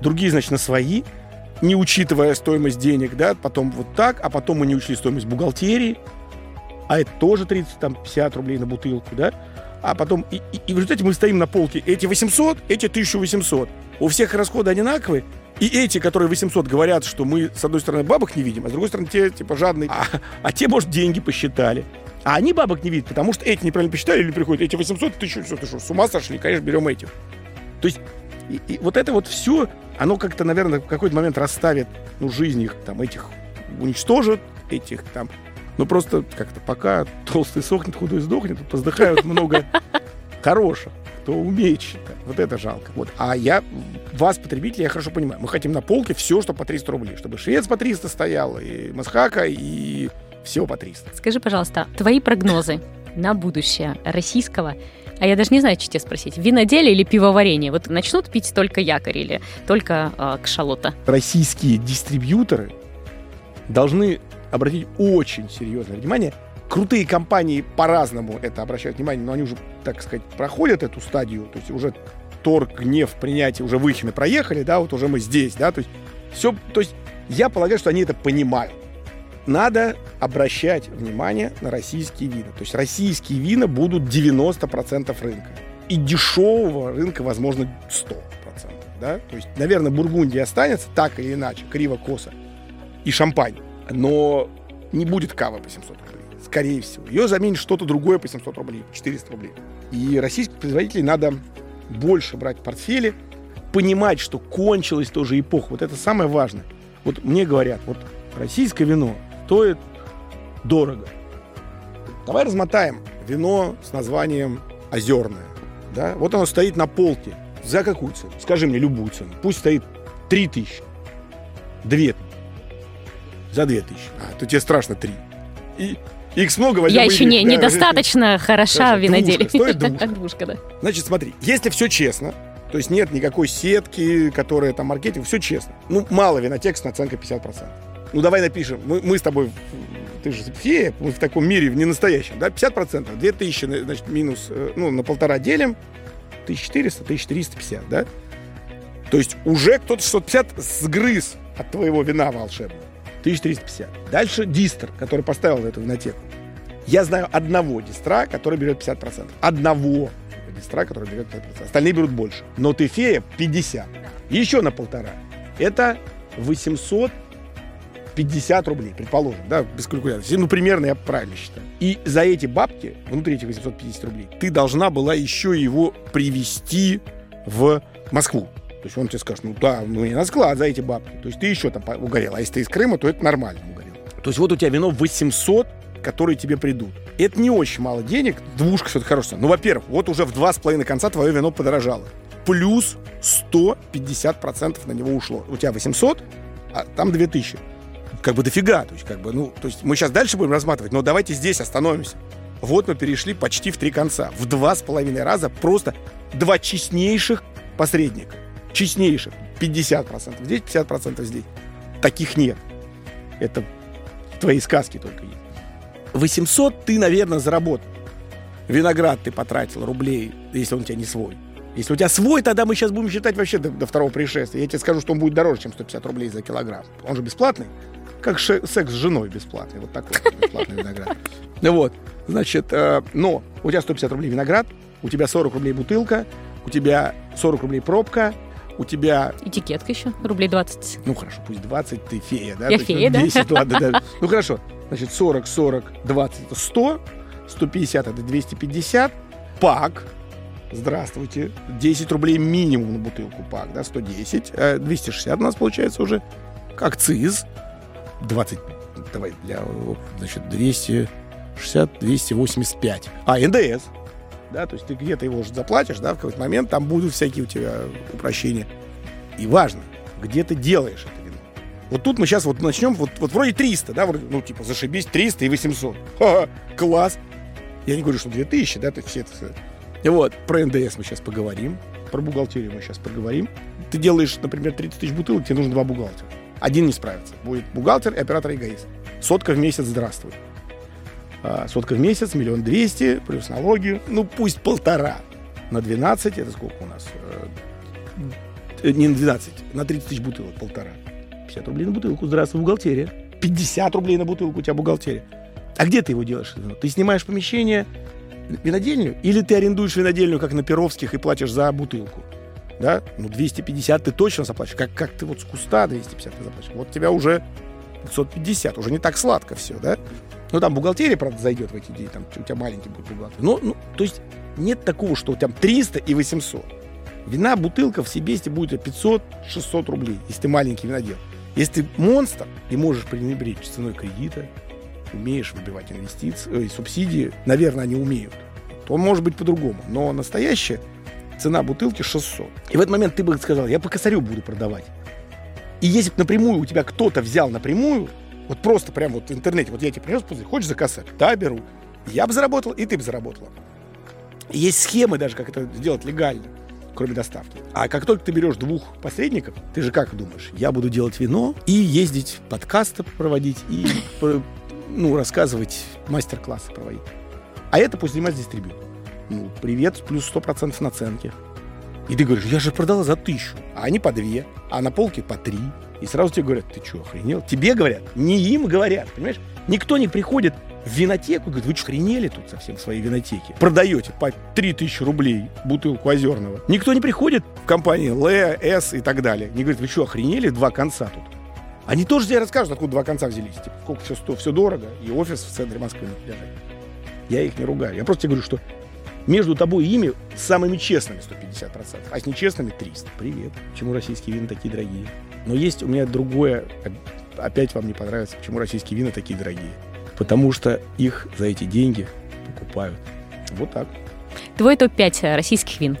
другие, значит, на свои. не учитывая стоимость денег, да, потом вот так, а потом мы не учли стоимость бухгалтерии, а это тоже 30, там, 50 рублей на бутылку, да, а потом, и, и, и в результате мы стоим на полке, эти 800, эти 1800. У всех расходы одинаковые, и эти, которые 800, говорят, что мы, с одной стороны, бабок не видим, а с другой стороны, те, типа, жадные, а, а те, может, деньги посчитали. А они бабок не видят, потому что эти неправильно посчитали или приходят, эти 800, ты что, ты что, с ума сошли? Конечно, берем этих. То есть, и, и вот это вот все, оно как-то, наверное, в какой-то момент расставит, ну, жизнь их, там, этих уничтожит, этих, там, ну, просто как-то пока толстый сохнет, худой сдохнет, поздыхают много хороших, кто умеет считать. Вот это жалко. Вот. А я, вас, потребителей, я хорошо понимаю. Мы хотим на полке все, что по 300 рублей. Чтобы швец по 300 стоял, и Масхака, и все по 300. Скажи, пожалуйста, твои прогнозы на будущее российского а я даже не знаю, что тебе спросить. Виноделие или пивоварение? Вот начнут пить только якорь или только э, кшалота? Российские дистрибьюторы должны обратить очень серьезное внимание. Крутые компании по-разному это обращают внимание, но они уже, так сказать, проходят эту стадию, то есть уже торг, гнев, принятие уже выхины проехали, да, вот уже мы здесь, да, то есть все, то есть я полагаю, что они это понимают. Надо обращать внимание на российские вина. То есть российские вина будут 90% рынка. И дешевого рынка, возможно, 100%. Да? То есть, наверное, Бургундия останется так или иначе, криво-косо. И шампань но не будет кавы по 700 рублей. Скорее всего. Ее заменит что-то другое по 700 рублей, 400 рублей. И российских производителей надо больше брать в портфели, понимать, что кончилась тоже эпоха. Вот это самое важное. Вот мне говорят, вот российское вино стоит дорого. Давай размотаем вино с названием озерное. Да? Вот оно стоит на полке. За какую цену? Скажи мне любую цену. Пусть стоит 3 тысячи, 2 за 2000. А, то тебе страшно 3. И X много возьмем. Я еще не, да, недостаточно хороша в виноделии. Стоит двушка. двушка да. Значит, смотри, если все честно, то есть нет никакой сетки, которая там маркетинг, все честно. Ну, мало винотекст, наценка 50%. Ну, давай напишем. Мы, мы с тобой, ты же фея, мы в таком мире, в ненастоящем, да, 50%, 2000, значит, минус, э, ну, на полтора делим, 1400, 1350, да? То есть уже кто-то 650 сгрыз от твоего вина волшебного. 1350. Дальше дистр, который поставил эту винотеку. Я знаю одного дистра, который берет 50%. Одного дистра, который берет 50%. Остальные берут больше. Но ты фея 50. Еще на полтора. Это 850 рублей, предположим, да, без калькуляции. Ну, примерно я правильно считаю. И за эти бабки, внутри этих 850 рублей, ты должна была еще его привести в Москву. То есть он тебе скажет, ну да, ну не на склад за эти бабки. То есть ты еще там угорел. А если ты из Крыма, то это нормально угорел. То есть вот у тебя вино 800, которые тебе придут. Это не очень мало денег. Двушка все-таки хорошая. Ну, во-первых, вот уже в два с половиной конца твое вино подорожало. Плюс 150% на него ушло. У тебя 800, а там 2000. Как бы дофига. То есть, как бы, ну, то есть мы сейчас дальше будем разматывать, но давайте здесь остановимся. Вот мы перешли почти в три конца. В два с половиной раза просто два честнейших посредника честнейших. 50% здесь, 50% здесь. Таких нет. Это твои сказки только есть. 800 ты, наверное, заработал. Виноград ты потратил рублей, если он у тебя не свой. Если у тебя свой, тогда мы сейчас будем считать вообще до, до второго пришествия. Я тебе скажу, что он будет дороже, чем 150 рублей за килограмм. Он же бесплатный. Как секс с женой бесплатный. Вот такой бесплатный виноград. Ну вот, значит, э, но у тебя 150 рублей виноград, у тебя 40 рублей бутылка, у тебя 40 рублей пробка, у тебя... Этикетка еще, рублей 20. Ну хорошо, пусть 20, ты фея, да? Я фея, да? 10, ладно, да. Ну хорошо, значит 40, 40, 20 это 100, 150 это 250, пак, здравствуйте, 10 рублей минимум на бутылку пак, да, 110, 260 э, у нас получается уже, акциз, 20, давай, для, значит, 260, 285, а, НДС, да, то есть ты где-то его уже заплатишь, да, в какой-то момент там будут всякие у тебя упрощения. И важно, где ты делаешь это вино. Вот тут мы сейчас вот начнем, вот, вот вроде 300, да, вроде, ну, типа, зашибись, 300 и 800. Ха-ха, класс. Я не говорю, что 2000, да, то все это... И вот, про НДС мы сейчас поговорим, про бухгалтерию мы сейчас поговорим. Ты делаешь, например, 30 тысяч бутылок, тебе нужно два бухгалтера. Один не справится. Будет бухгалтер и оператор-эгоист. Сотка в месяц, здравствуй. А, сотка в месяц, миллион двести, плюс налоги, ну пусть полтора. На 12, это сколько у нас? Э, не на 12, на 30 тысяч бутылок полтора. 250 рублей на бутылку. Здравствуй, бухгалтерия. 50 рублей на бутылку у тебя бухгалтерия. А где ты его делаешь? Ты снимаешь помещение, винодельню, или ты арендуешь винодельню, как на Перовских, и платишь за бутылку? Да? Ну, 250 ты точно заплатишь. Как, как ты вот с куста 250 ты заплатишь. Вот тебя уже 550. Уже не так сладко все, да? Ну, там бухгалтерия, правда, зайдет в эти дни, там у тебя маленький будет бухгалтер. Ну, ну, то есть нет такого, что у тебя 300 и 800. Вина, бутылка в Себесте будет 500-600 рублей, если ты маленький винодел. Если ты монстр и можешь пренебречь ценой кредита, умеешь выбивать инвестиции, э, субсидии, наверное, они умеют, то может быть по-другому. Но настоящая цена бутылки 600. И в этот момент ты бы сказал, я по косарю буду продавать. И если бы напрямую у тебя кто-то взял напрямую, вот просто прям вот в интернете, вот я тебе принес пузырь, хочешь за косарь? Да, беру. Я бы заработал, и ты бы заработала. Есть схемы даже, как это сделать легально кроме доставки. А как только ты берешь двух посредников, ты же как думаешь, я буду делать вино и ездить подкасты проводить и ну, рассказывать, мастер-классы проводить. А это пусть занимается дистрибьютор. Ну, привет, плюс 100% наценки. И ты говоришь, я же продала за тысячу, а они по две, а на полке по три. И сразу тебе говорят, ты что, охренел? Тебе говорят, не им говорят, понимаешь? Никто не приходит в винотеку, говорит, вы что, хренели тут совсем в своей винотеке? Продаете по 3000 рублей бутылку озерного. Никто не приходит в компании Л, С и так далее. Не говорит, вы что, охренели два конца тут? Они тоже тебе расскажут, откуда два конца взялись. Типа, сколько все, все дорого, и офис в центре Москвы. Я их не ругаю. Я просто тебе говорю, что между тобой и ими самыми честными 150%, а с нечестными 300. Привет. Почему российские вина такие дорогие? Но есть у меня другое, опять вам не понравится, почему российские вина такие дорогие потому что их за эти деньги покупают. Вот так. Твой топ-5 российских вин,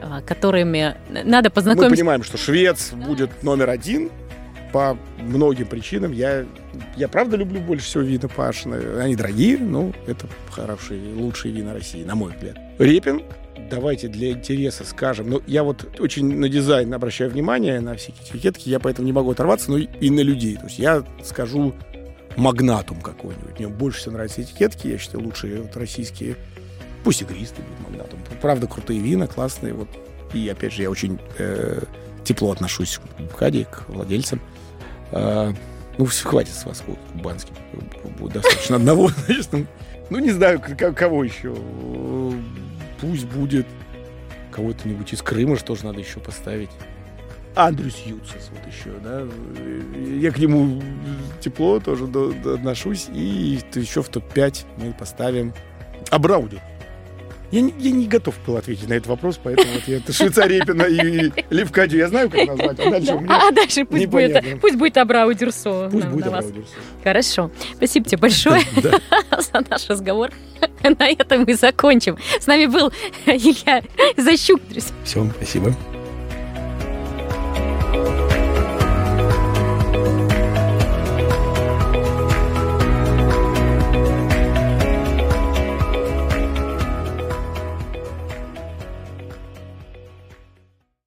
а, которыми надо познакомиться. Мы понимаем, что швец будет номер один по многим причинам. Я, я правда люблю больше всего вина Пашина. Они дорогие, но это хорошие, лучшие вина России, на мой взгляд. Репин, давайте для интереса скажем. Ну, я вот очень на дизайн обращаю внимание, на всякие этикетки, я поэтому не могу оторваться, но и на людей. То есть я скажу магнатум какой-нибудь. Мне больше всего нравятся этикетки, я считаю, лучшие вот, российские. Пусть игристый будет магнатум. Правда, крутые вина, классные. Вот. И, опять же, я очень э, тепло отношусь к Каде, к владельцам. Э, ну, все, хватит с вас. Будет достаточно одного. Значит, ну, ну, не знаю, кого еще. Пусть будет кого-то-нибудь из Крыма, же надо еще поставить. Андрюс Юцес вот еще, да. Я к нему тепло тоже отношусь. И еще в топ-5 мы поставим Абраудю. Я не, я не готов был ответить на этот вопрос, поэтому вот я это Швейцарепина и Левкадию я знаю, как назвать, а дальше у меня А дальше пусть будет, пусть будет Абрау Дюрсо. Пусть будет Абрау Дюрсо. Хорошо. Спасибо тебе большое за наш разговор. На этом мы закончим. С нами был Илья Защук. Все, спасибо.